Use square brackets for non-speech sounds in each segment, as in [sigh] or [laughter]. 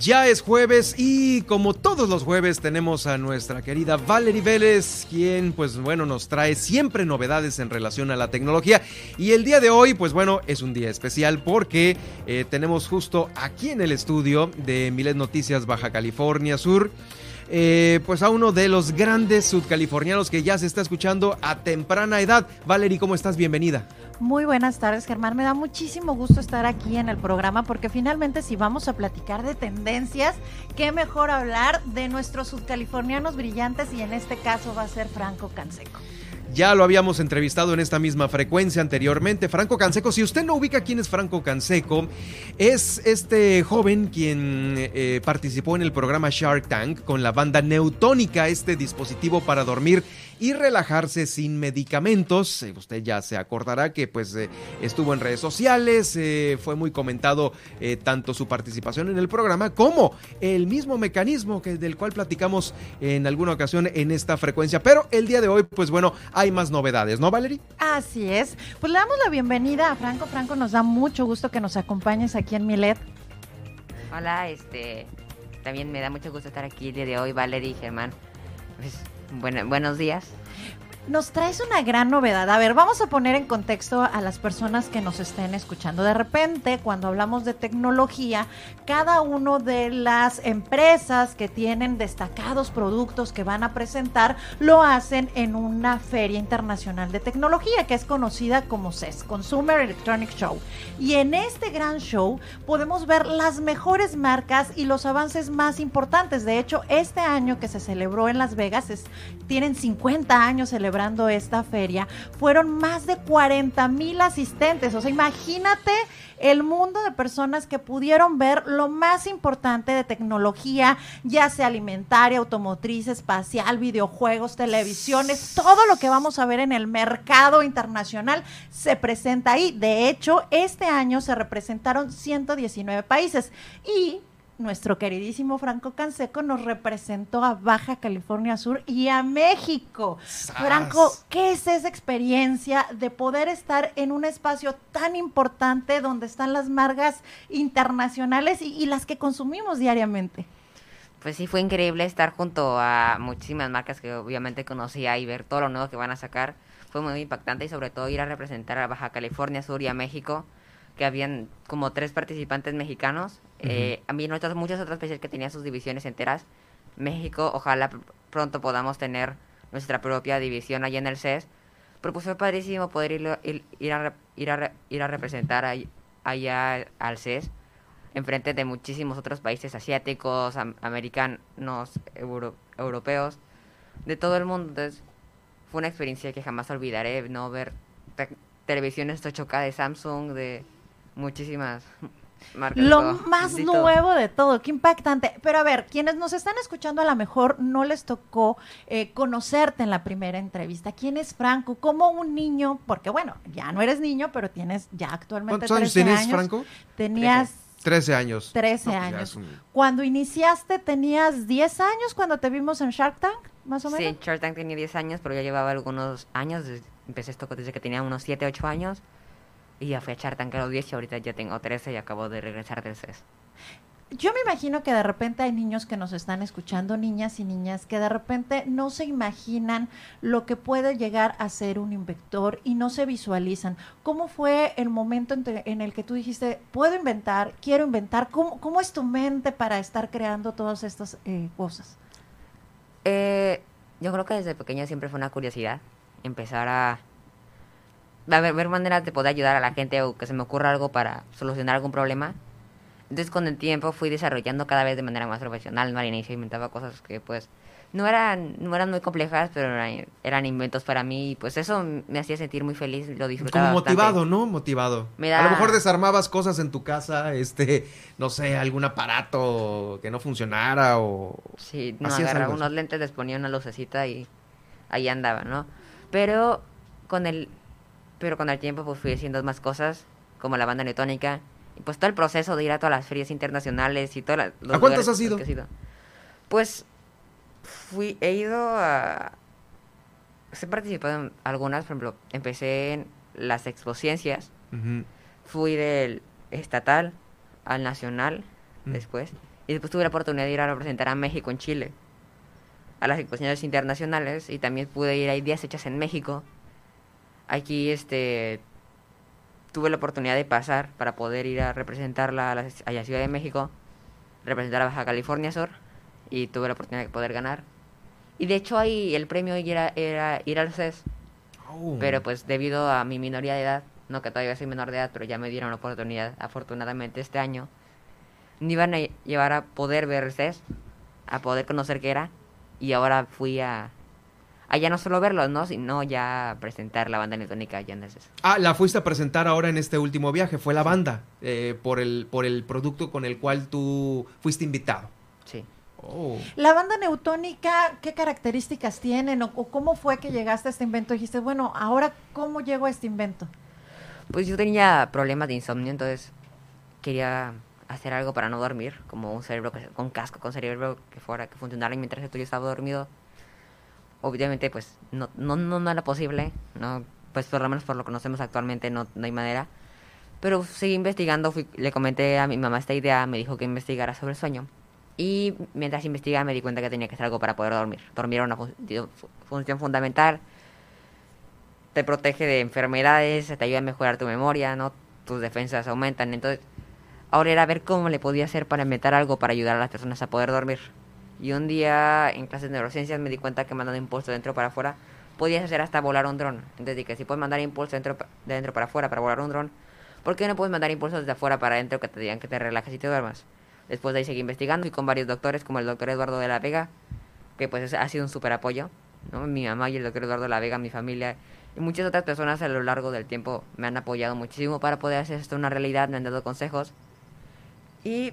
Ya es jueves y como todos los jueves tenemos a nuestra querida Valerie Vélez, quien pues bueno nos trae siempre novedades en relación a la tecnología. Y el día de hoy pues bueno es un día especial porque eh, tenemos justo aquí en el estudio de Milet Noticias Baja California Sur. Eh, pues a uno de los grandes sudcalifornianos que ya se está escuchando a temprana edad. Valerie, ¿cómo estás? Bienvenida. Muy buenas tardes, Germán. Me da muchísimo gusto estar aquí en el programa porque finalmente si vamos a platicar de tendencias, qué mejor hablar de nuestros sudcalifornianos brillantes y en este caso va a ser Franco Canseco. Ya lo habíamos entrevistado en esta misma frecuencia anteriormente. Franco Canseco, si usted no ubica quién es Franco Canseco, es este joven quien eh, participó en el programa Shark Tank con la banda Neutónica, este dispositivo para dormir y relajarse sin medicamentos. Eh, usted ya se acordará que pues eh, estuvo en redes sociales, fue muy comentado tanto su participación en el programa como el mismo mecanismo que, del cual platicamos en alguna ocasión en esta frecuencia. Pero el día de hoy, pues bueno, hay más novedades, ¿no, Valerie? Así es. Pues le damos la bienvenida a Franco. Franco, nos da mucho gusto que nos acompañes aquí en Milet. Hola, este, también me da mucho gusto estar aquí el día de hoy, Valerie y Germán. Pues, bueno, buenos días nos traes una gran novedad. A ver, vamos a poner en contexto a las personas que nos estén escuchando. De repente, cuando hablamos de tecnología, cada uno de las empresas que tienen destacados productos que van a presentar lo hacen en una feria internacional de tecnología que es conocida como CES, Consumer Electronic Show. Y en este gran show podemos ver las mejores marcas y los avances más importantes. De hecho, este año que se celebró en Las Vegas, es, tienen 50 años celebrando celebrando esta feria, fueron más de 40 mil asistentes. O sea, imagínate el mundo de personas que pudieron ver lo más importante de tecnología, ya sea alimentaria, automotriz, espacial, videojuegos, televisiones, todo lo que vamos a ver en el mercado internacional se presenta ahí. De hecho, este año se representaron 119 países y nuestro queridísimo Franco Canseco nos representó a Baja California Sur y a México. Franco, ¿qué es esa experiencia de poder estar en un espacio tan importante donde están las marcas internacionales y, las que consumimos diariamente? Pues sí, fue increíble estar junto a muchísimas marcas que obviamente conocía y ver todo lo nuevo que van a sacar. Fue muy impactante y sobre todo ir a representar a Baja California Sur y a México que habían como tres participantes mexicanos. Eh, a mí otras, muchas otras países que tenían sus divisiones enteras. México, ojalá pronto podamos tener nuestra propia división allá en el CES. Pero pues fue padrísimo poder ir, ir, ir, a, ir, a, ir a representar allá al CES enfrente de muchísimos otros países asiáticos, americanos, europeos, de todo el mundo. Entonces, fue una experiencia que jamás olvidaré, no ver televisiones 8K de Samsung, de muchísimas marcas. Lo más nuevo de todo, qué impactante. Pero a ver, quienes nos están escuchando a lo mejor no les tocó eh, conocerte en la primera entrevista. ¿Quién es Franco? ¿Cómo un niño? Porque bueno, ya no eres niño, pero tienes ya actualmente ¿Cuántos años tienes, Franco? Tenías... 13 años. 13 pues años. Cuando iniciaste, ¿tenías 10 años cuando te vimos en Shark Tank, más o menos? Sí, Shark Tank tenía 10 años, pero ya llevaba algunos años. Empecé esto desde que tenía unos 7, 8 años. Y ya fui a echar tanque a los 10 y ahorita ya tengo 13 y acabo de regresar del CES. Yo me imagino que de repente hay niños que nos están escuchando, niñas y niñas, que de repente no se imaginan lo que puede llegar a ser un inventor y no se visualizan. ¿Cómo fue el momento en, el que tú dijiste, puedo inventar, quiero inventar? ¿Cómo, cómo es tu mente para estar creando todas estas eh, cosas? Eh, yo creo que desde pequeña siempre fue una curiosidad empezar a ver, ver maneras de poder ayudar a la gente o que se me ocurra algo para solucionar algún problema. Entonces con el tiempo fui desarrollando cada vez de manera más profesional, ¿no? Al inicio inventaba cosas que pues no eran, no eran muy complejas, pero eran, inventos para mí y pues eso me hacía sentir muy feliz, lo disfrutaba Como motivado, ¿no? Motivado. A lo mejor desarmabas cosas en tu casa, este, no sé, algún aparato que no funcionara o... Sí, no, agarraba unos lentes, les ponía una lucecita y ahí andaba, ¿no? Pero con el Pero con el tiempo pues fui haciendo más cosas, como la banda netónica. Y pues todo el proceso de ir a todas las ferias internacionales y todas las... ¿A cuántas has ido? Pues fui, he ido a... He participado en algunas, por ejemplo, empecé en las Expociencias, fui del estatal al nacional Mm. después, y después tuve la oportunidad de ir a representar a México en Chile, a las exposiciones internacionales, y también pude ir, hay días hechas en México. Aquí, este, tuve la oportunidad de pasar para poder ir a representarla a la, a la Ciudad de México, representar a Baja California Sur, y tuve la oportunidad de poder ganar. Y de hecho ahí el premio era, era ir al CES, Oh. pero pues debido a mi minoría de edad, no que todavía soy menor de edad, pero ya me dieron la oportunidad, afortunadamente este año, me iban a llevar a poder ver el CES, a poder conocer qué era, y ahora fui a, a ya no solo verlo, ¿no? sino ya presentar la banda netónica allá en. Ah, la fuiste a presentar ahora en este último viaje, fue la banda, eh, por, el, por el producto con el cual tú fuiste invitado. Sí. Oh. La banda neutónica, ¿qué características tienen? ¿O, o cómo fue que llegaste a este invento? Dijiste, bueno, ahora, ¿cómo llego a este invento? Pues yo tenía problemas de insomnio, entonces quería hacer algo para no dormir, como un cerebro que- con casco, con cerebro que fuera, que funcionara mientras yo estaba dormido. Obviamente, pues no, no, no, era posible, no, pues por lo menos por lo que conocemos actualmente no, no hay manera. Pero seguí investigando, fui- le comenté a mi mamá esta idea, me dijo que investigara sobre el sueño. Y mientras investigaba me di cuenta que tenía que hacer algo para poder dormir. Dormir era una fun- fu- función fundamental te protege de enfermedades, te ayuda a mejorar tu memoria, ¿no? Tus defensas aumentan. Entonces, ahora era ver cómo le podía hacer para inventar algo para ayudar a las personas a poder dormir. Y un día en clases de neurociencias me di cuenta que mandando impulso de dentro para afuera podías hacer hasta volar un dron. Entonces dije, si puedes mandar impulso dentro, de dentro para afuera para volar un dron, ¿por qué no puedes mandar impulsos de afuera para adentro que te digan que te relajes y te duermas? Después de ahí seguí investigando y con varios doctores como el doctor Eduardo de la Vega, que pues es- ha sido un súper apoyo. ¿no? Mi mamá y el doctor Eduardo de la Vega, mi familia y muchas otras personas a lo largo del tiempo me han apoyado muchísimo para poder hacer esto una realidad, me han dado consejos. Y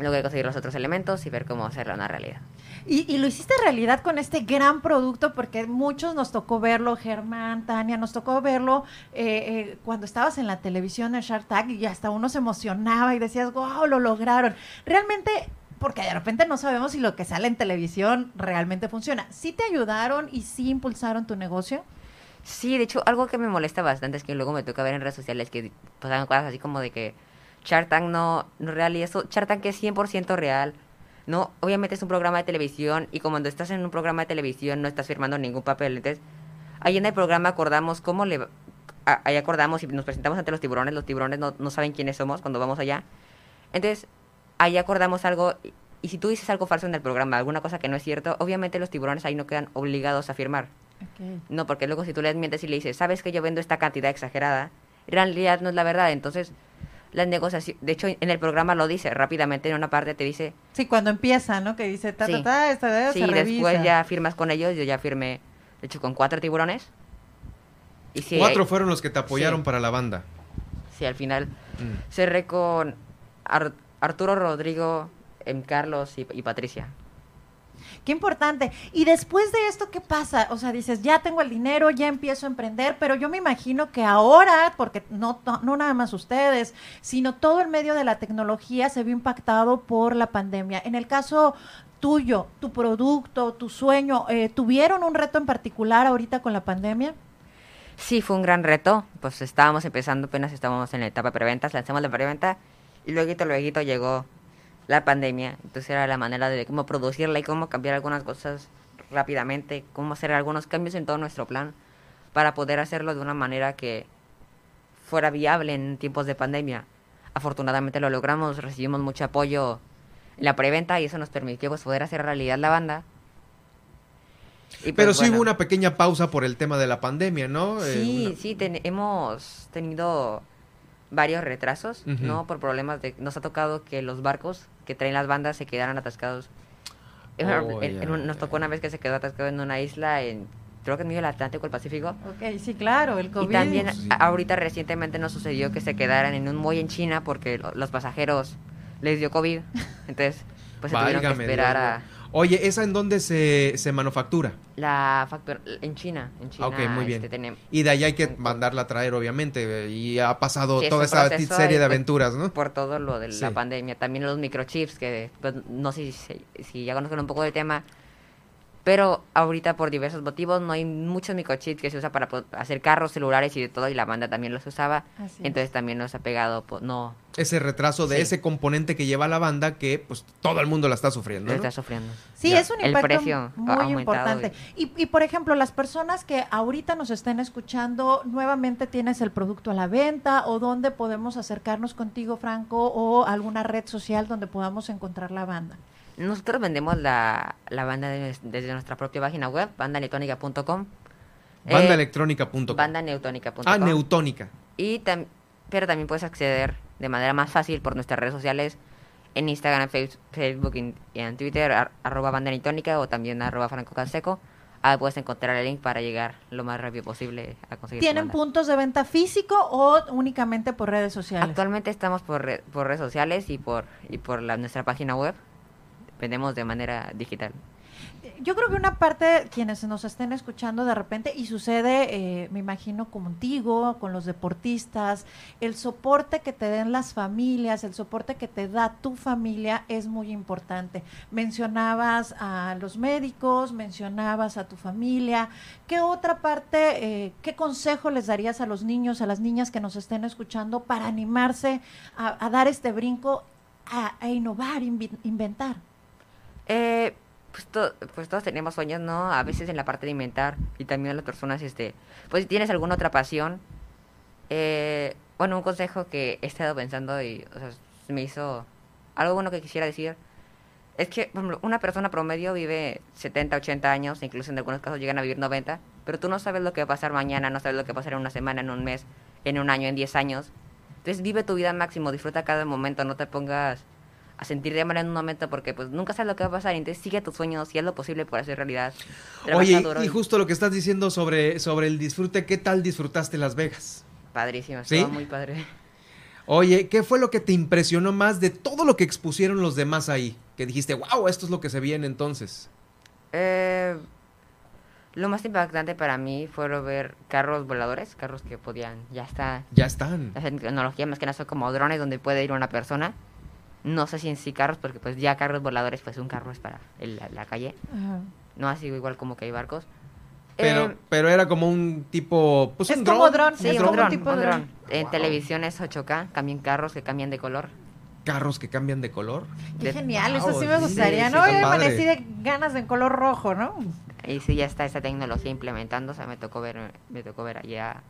luego de conseguir los otros elementos y ver cómo hacerlo una realidad. Y, y lo hiciste realidad con este gran producto porque muchos nos tocó verlo, Germán, Tania, nos tocó verlo eh, eh, cuando estabas en la televisión en Shark Tank y hasta uno se emocionaba y decías, wow, lo lograron. Realmente, porque de repente no sabemos si lo que sale en televisión realmente funciona. ¿Sí te ayudaron y sí impulsaron tu negocio? Sí, de hecho, algo que me molesta bastante es que luego me toca ver en redes sociales que pasan cosas así como de que Shark Tank no, no real y eso, Shark Tank es 100% real. No, obviamente es un programa de televisión y como cuando estás en un programa de televisión no estás firmando ningún papel. Entonces, ahí en el programa acordamos cómo le... a- Ahí acordamos y nos presentamos ante los tiburones. Los tiburones no, no saben quiénes somos cuando vamos allá. Entonces, ahí acordamos algo y, y si tú dices algo falso en el programa, alguna cosa que no es cierto, obviamente los tiburones ahí no quedan obligados a firmar. No, porque luego si tú les mientes y le dices, sabes que yo vendo esta cantidad exagerada, en realidad no es la verdad. Entonces, las negociaciones, de hecho, en el programa lo dice rápidamente, en una parte te dice, Sí, cuando empieza, ¿no? Que dice, ta, ta, Sí. ta, esta de sí, se después ya firmas con ellos, yo ya firmé, de hecho, con cuatro tiburones. Y sí, Cuatro fueron los que te apoyaron sí. para la banda. sí, al final Mm. cerré con Ar- Arturo, Rodrigo, em, Carlos y, y Patricia. Qué importante. Y después de esto, ¿qué pasa? O sea, dices, ya tengo el dinero, ya empiezo a emprender, pero yo me imagino que ahora, porque no, no, nada más ustedes, sino todo el medio de la tecnología se vio impactado por la pandemia. En el caso tuyo, tu producto, tu sueño, eh, ¿tuvieron un reto en particular ahorita con la pandemia? Sí, fue un gran reto. Pues estábamos empezando, apenas estábamos en la etapa de preventas, lanzamos la preventa y luego, luego llegó la pandemia. Entonces era la manera de cómo producirla y cómo cambiar algunas cosas rápidamente, cómo hacer algunos cambios en todo nuestro plan para poder hacerlo de una manera que fuera viable en tiempos de pandemia. Afortunadamente lo logramos, recibimos mucho apoyo en la preventa y eso nos permitió pues, poder hacer realidad la banda. Y, Pero pues, sí bueno. hubo una pequeña pausa por el tema de la pandemia, ¿no? Eh, Sí, una- sí, ten- hemos tenido varios retrasos. ¿no? Por problemas de... Nos ha tocado que los barcos que traen las bandas se quedaran atascados. Oh, en- ya, en un- nos tocó una vez que se quedó atascado en una isla en... Creo que en medio del Atlántico, el Pacífico. Ok, sí, claro, el COVID. Y también Sí. ahorita recientemente nos sucedió que se quedaran en un muelle en China porque lo- los pasajeros les dio COVID. Entonces, pues se tuvieron que esperar Dios, a... Oye, ¿esa en dónde se, se manufactura? La factura en China, en China. ok, muy bien. este, Y de allá hay que mandarla a traer, obviamente. Y ha pasado Sí, toda esa serie de pues, aventuras, ¿no? Por todo lo de Sí. la pandemia. También los microchips, que pues, no sé si, si ya conocen un poco del tema. Pero ahorita por diversos motivos no hay muchos microchips que se usa para hacer carros, celulares y de todo. Y la banda también los usaba. Así es. Entonces también nos ha pegado, pues, no, Ese retraso de Sí. ese componente que lleva la banda que pues todo el mundo la está sufriendo, está sufriendo. Sí, Ya. es un El impacto precio ha muy importante. Y, y, por ejemplo, las personas que ahorita nos estén escuchando, nuevamente tienes el producto a la venta o dónde podemos acercarnos contigo, Franco, o alguna red social donde podamos encontrar la banda. Nosotros vendemos la, la banda de- desde nuestra propia página web, bandaneutónica.com. Eh, Bandaelectrónica.com. bandaneutónica.com. Ah, Neutónica. Y tam- pero también puedes acceder de manera más fácil por nuestras redes sociales en Instagram, Face- Facebook y en Twitter, ar- arroba banda Neutónica o también arroba Franco Canseco. Ahí puedes encontrar el link para llegar lo más rápido posible a conseguir ¿Tienen puntos de venta físico o únicamente por redes sociales? Actualmente estamos por, re- por redes sociales y por, y por la, nuestra página web. Vendemos de manera digital. Yo creo que una parte, quienes nos estén escuchando de repente, y sucede, eh, me imagino, contigo, con los deportistas, el soporte que te den las familias, el soporte que te da tu familia es muy importante. Mencionabas a los médicos, mencionabas a tu familia. ¿Qué otra parte, eh, qué consejo les darías a los niños, a las niñas que nos estén escuchando para animarse a, dar este brinco, a, innovar, inventar? Eh, pues, to- pues todos tenemos sueños, ¿no? A veces en la parte de inventar y también las personas, este, pues si tienes alguna otra pasión, eh, bueno, un consejo que he estado pensando y o sea, se me hizo algo bueno que quisiera decir, es que por una persona promedio vive 70, 80 años, incluso en algunos casos llegan a vivir 90, pero tú no sabes lo que va a pasar mañana, no sabes lo que va a pasar en una semana, en un mes, en un año, en 10 años. Entonces vive tu vida máximo, disfruta cada momento, no te pongas a sentir de manera en un momento porque pues nunca sabes lo que va a pasar, entonces sigue tus sueños y haz lo posible por hacer realidad. Oye, y justo lo que estás diciendo sobre, sobre el disfrute, ¿qué tal disfrutaste Las Vegas? Padrísimo, ¿Sí? muy padre. Oye, ¿qué fue lo que te impresionó más de todo lo que expusieron los demás ahí? Que dijiste, wow, esto es lo que se viene entonces. Eh, lo más impactante para mí fue ver carros voladores, carros que podían, ya está, Ya están. la tecnología más que nada son como drones donde puede ir una persona. No sé si en sí carros, porque pues ya carros voladores, pues un carro es para el- la, la calle. No así igual como que hay barcos. Pero, Eh, pero era como un tipo, pues Es un como dron. sí, es un dron, tipo un dron. En Wow. televisiones 8K, cambian carros que cambian de color. Carros que cambian de color. Qué De- genial, eso sí me gustaría, sí, ¿no? Yo amanecí de ganas de en color rojo, ¿no? Y sí, ya está esa tecnología implementándose. Me tocó ver, me tocó ver allá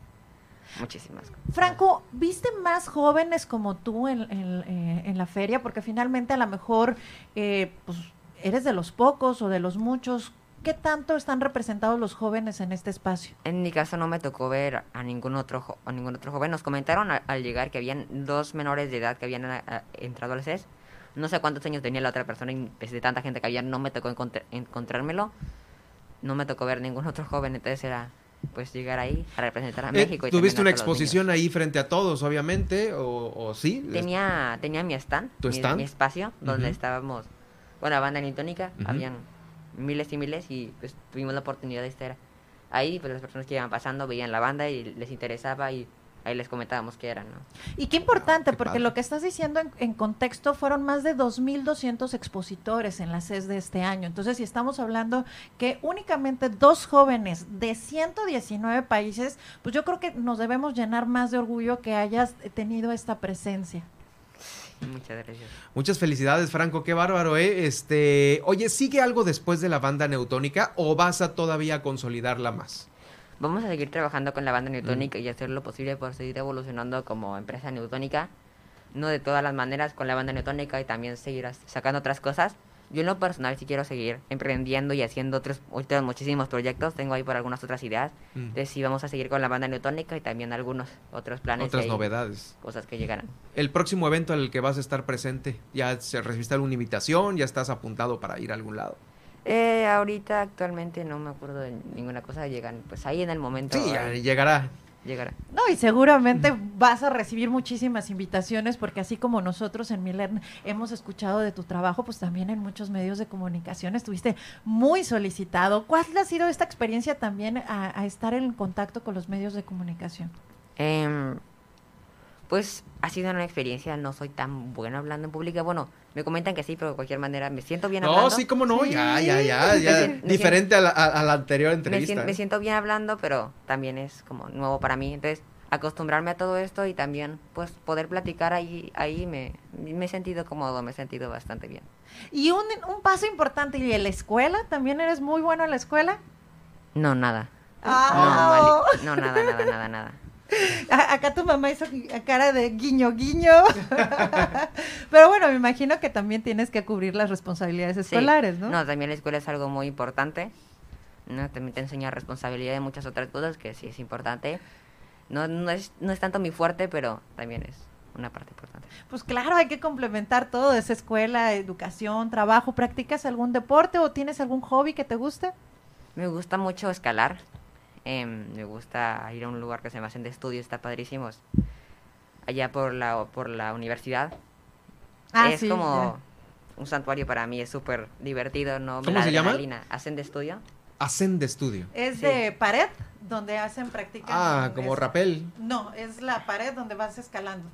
muchísimas. Franco, ¿viste más jóvenes como tú en, en- eh, en la feria? Porque finalmente a lo mejor eh, pues, eres de los pocos o de los muchos. ¿Qué tanto están representados los jóvenes en este espacio? En mi caso no me tocó ver a ningún otro a ningún otro joven. Nos comentaron a- al llegar que habían dos menores de edad que habían a- a- entrado al CES. No sé cuántos años tenía la otra persona y pues, de tanta gente que había no me tocó encontr- encontrármelo. No me tocó ver ningún otro joven, entonces era pues llegar ahí a representar a Eh, México. y ¿Tuviste una exposición ahí frente a todos, obviamente? ¿O, o sí? Tenía, tenía mi stand, ¿Tu mi, stand? mi espacio, donde estábamos, bueno, la banda nitónica, Ujú. habían miles y miles y pues tuvimos la oportunidad de estar ahí, pues las personas que iban pasando veían la banda y les interesaba y ahí les comentábamos qué eran, ¿no? Y qué importante, qué porque padre. lo que estás diciendo en, en contexto fueron más de 2.200 expositores en la CES de este año. Entonces, si estamos hablando que únicamente dos jóvenes de 119 países, pues yo creo que nos debemos llenar más de orgullo que hayas tenido esta presencia. Muchas gracias. Muchas felicidades, Franco, qué bárbaro, ¿eh? Este, oye, ¿sigue algo después de la banda neutónica o vas a todavía consolidarla más? Vamos a seguir trabajando con la banda Mm. neutónica y hacer lo posible por seguir evolucionando como empresa neutónica. No de todas las maneras con la banda neutónica y también seguir sacando otras cosas. Yo en lo personal sí quiero seguir emprendiendo y haciendo otros, otros muchísimos proyectos. Tengo ahí por algunas otras ideas. Mm. Entonces sí vamos a seguir con la banda neutónica y también algunos otros planes. Otras novedades. Cosas que llegarán. El próximo evento al que vas a estar presente, ¿ya se recibiste alguna invitación? ¿Ya estás apuntado para ir a algún lado? Eh, ahorita actualmente no me acuerdo de ninguna cosa. Llegan pues ahí en el momento. Sí, ya ahí. llegará. llegará. No, y seguramente vas a recibir muchísimas invitaciones porque así como nosotros en Milen hemos escuchado de tu trabajo, pues también en muchos medios de comunicación estuviste muy solicitado. ¿Cuál ha sido esta experiencia también a, a estar en contacto con los medios de comunicación? Em, pues ha sido una experiencia, no soy tan buena hablando en público. Bueno, me comentan que sí, pero de cualquier manera me siento bien hablando. No, sí, cómo no, Sí. ya, ya, ya, ya. Diferente a la, a- a la anterior me, entrevista. sien- me ¿eh? siento bien hablando, pero también es como nuevo para mí. Entonces, acostumbrarme a todo esto y también, pues, poder platicar ahí, ahí me, me he sentido cómodo, me he sentido bastante bien. Y un, un paso importante, ¿y en la escuela? ¿También eres muy bueno en la escuela? No, nada. Ah. No, mali- no, nada, nada, nada, nada. [laughs] A- Acá tu mamá hizo cara de guiño, guiño. [laughs] Pero bueno, me imagino que también tienes que cubrir las responsabilidades Sí. escolares, ¿no? No, también la escuela es algo muy importante. ¿no? También te enseña responsabilidad de muchas otras cosas que sí es importante. No, no, es, no es tanto mi fuerte, pero también es una parte importante. Pues claro, hay que complementar todo, esa escuela, educación, trabajo. ¿Practicas algún deporte o tienes algún hobby que te guste? Me gusta mucho escalar. Em, me gusta ir a un lugar que se llama Hacen de Estudio, está padrísimo. es Allá por la, por la universidad. Ah, es sí, como un santuario para mí, es súper divertido. ¿no? ¿Cómo La se llama? adrenalina. Hacen de Estudio. Hacen de estudio. Es Sí. de pared, donde hacen práctica. Ah, como rapel. No, es la pared donde vas escalando.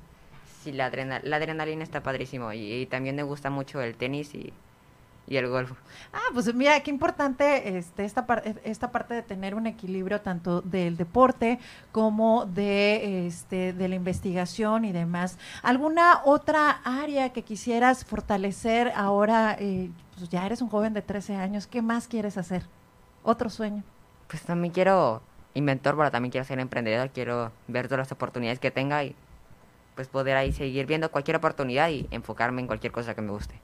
Sí, la, la adrenalina está padrísimo. Y, y también me gusta mucho el tenis y, y el golf. Ah, pues mira, qué importante este, esta, esta parte de tener un equilibrio tanto del deporte como de, este, de la investigación y demás. ¿Alguna otra área que quisieras fortalecer ahora? eh, pues ya eres un joven de 13 años, ¿qué más quieres hacer? ¿Otro sueño? Pues también quiero inventor, pero también quiero ser emprendedor. Quiero ver todas las oportunidades que tenga y pues poder ahí seguir viendo cualquier oportunidad y enfocarme en cualquier cosa que me guste.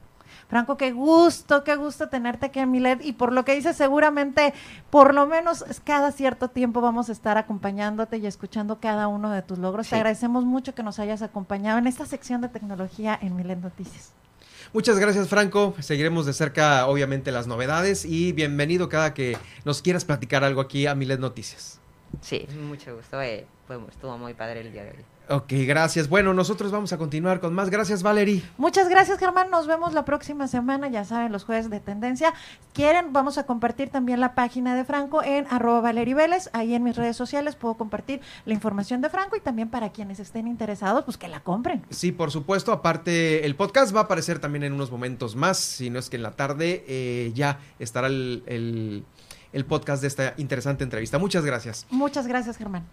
Franco, qué gusto, qué gusto tenerte aquí en Milet y por lo que dices seguramente por lo menos cada cierto tiempo vamos a estar acompañándote y escuchando cada uno de tus logros. Te agradecemos mucho que nos hayas acompañado en esta sección de tecnología en Milet Noticias. Muchas gracias, Franco. Seguiremos de cerca, obviamente, las novedades y bienvenido cada que nos quieras platicar algo aquí a Milet Noticias. Sí, mucho gusto. eh, estuvo muy padre el día de hoy. Ok, gracias. Bueno, nosotros vamos a continuar con más. Gracias, Valerie. Muchas gracias, Germán. Nos vemos la próxima semana. Ya saben, los jueves de tendencia. Quieren, vamos a compartir también la página de Franco en arroba Valerie Vélez. Ahí en mis redes sociales puedo compartir la información de Franco y también para quienes estén interesados, pues que la compren. Sí, por supuesto. Aparte, el podcast va a aparecer también en unos momentos más. Si no es que en la tarde eh, ya estará el, el el podcast de esta interesante entrevista. Muchas gracias. Muchas gracias, Germán.